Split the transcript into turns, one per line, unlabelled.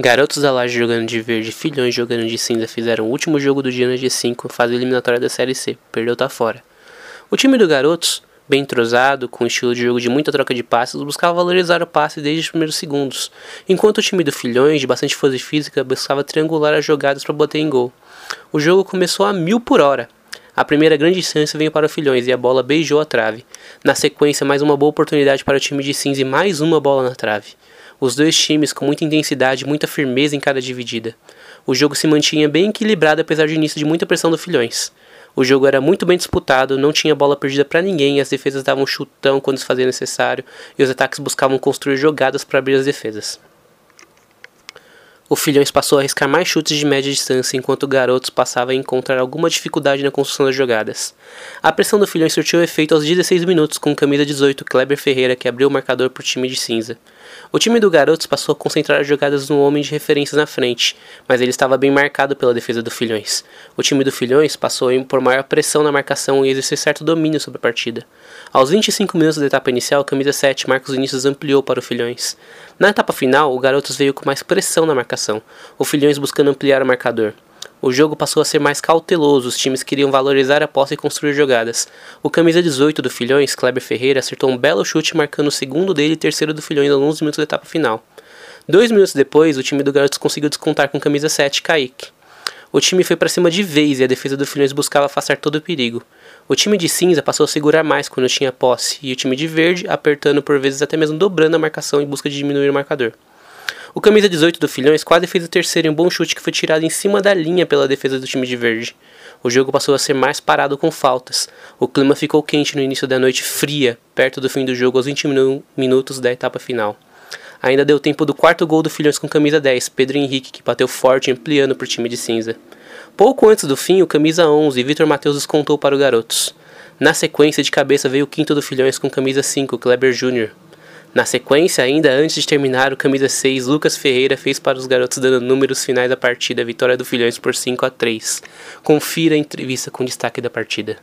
Garotos da Laje jogando de verde, Filhões jogando de cinza fizeram o último jogo do dia no G5, fase eliminatória da Série C. Perdeu tá fora. O time do Garotos, bem entrosado, com estilo de jogo de muita troca de passes, buscava valorizar o passe desde os primeiros segundos, enquanto o time do Filhões, de bastante força física, buscava triangular as jogadas para bater em gol. O jogo começou a mil por hora. A primeira grande chance veio para o Filhões e a bola beijou a trave. Na sequência, mais uma boa oportunidade para o time de cinza e mais uma bola na trave os dois times com muita intensidade e muita firmeza em cada dividida. O jogo se mantinha bem equilibrado apesar de início de muita pressão do Filhões. O jogo era muito bem disputado, não tinha bola perdida para ninguém, as defesas davam chutão quando se fazia necessário e os ataques buscavam construir jogadas para abrir as defesas. O Filhões passou a arriscar mais chutes de média distância, enquanto o Garotos passava a encontrar alguma dificuldade na construção das jogadas. A pressão do Filhões surtiu efeito aos 16 minutos, com camisa 18 Kleber Ferreira, que abriu o marcador para o time de cinza. O time do Garotos passou a concentrar as jogadas no homem de referências na frente, mas ele estava bem marcado pela defesa do Filhões. O time do Filhões passou a impor maior pressão na marcação e exercer certo domínio sobre a partida. Aos 25 minutos da etapa inicial, camisa 7 Marcos Vinícius ampliou para o Filhões. Na etapa final, o Garotos veio com mais pressão na marcação, o Filhões buscando ampliar o marcador. O jogo passou a ser mais cauteloso, os times queriam valorizar a posse e construir jogadas. O camisa 18 do Filhões, Kleber Ferreira, acertou um belo chute marcando o segundo dele e terceiro do Filhões aos 11 minutos da etapa final. Dois minutos depois, o time do Garotos conseguiu descontar com camisa 7, Kaique. O time foi para cima de vez e a defesa do Filhões buscava afastar todo o perigo. O time de cinza passou a segurar mais quando tinha posse, e o time de verde apertando por vezes até mesmo dobrando a marcação em busca de diminuir o marcador. O camisa 18 do Filhões quase fez o terceiro em um bom chute que foi tirado em cima da linha pela defesa do time de verde. O jogo passou a ser mais parado com faltas. O clima ficou quente no início da noite fria, perto do fim do jogo aos 20 minutos da etapa final. Ainda deu tempo do quarto gol do Filhões com camisa 10, Pedro Henrique, que bateu forte ampliando para o time de cinza. Pouco antes do fim, o camisa 11, Vitor Matheus descontou para o Garotos. Na sequência, de cabeça veio o quinto do Filhões com camisa 5, Kleber Júnior. Na sequência, ainda antes de terminar, o camisa 6, Lucas Ferreira, fez para os garotos dando números finais da partida, vitória do Filhões por 5 a 3. Confira a entrevista com destaque da partida.